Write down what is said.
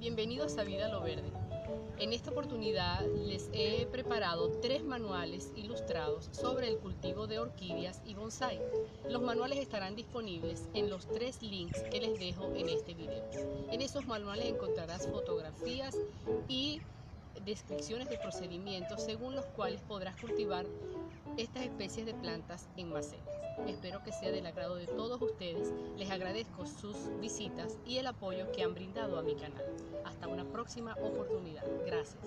Bienvenidos a Vida Lo Verde. En esta oportunidad les he preparado tres manuales ilustrados sobre el cultivo de orquídeas y bonsai. Los manuales estarán disponibles en los tres links que les dejo en este video. En esos manuales encontrarás fotografías y descripciones de procedimientos según los cuales podrás cultivar estas especies de plantas en macetas. Espero que sea del agrado de todos ustedes. Agradezco sus visitas y el apoyo que han brindado a mi canal. Hasta una próxima oportunidad. Gracias.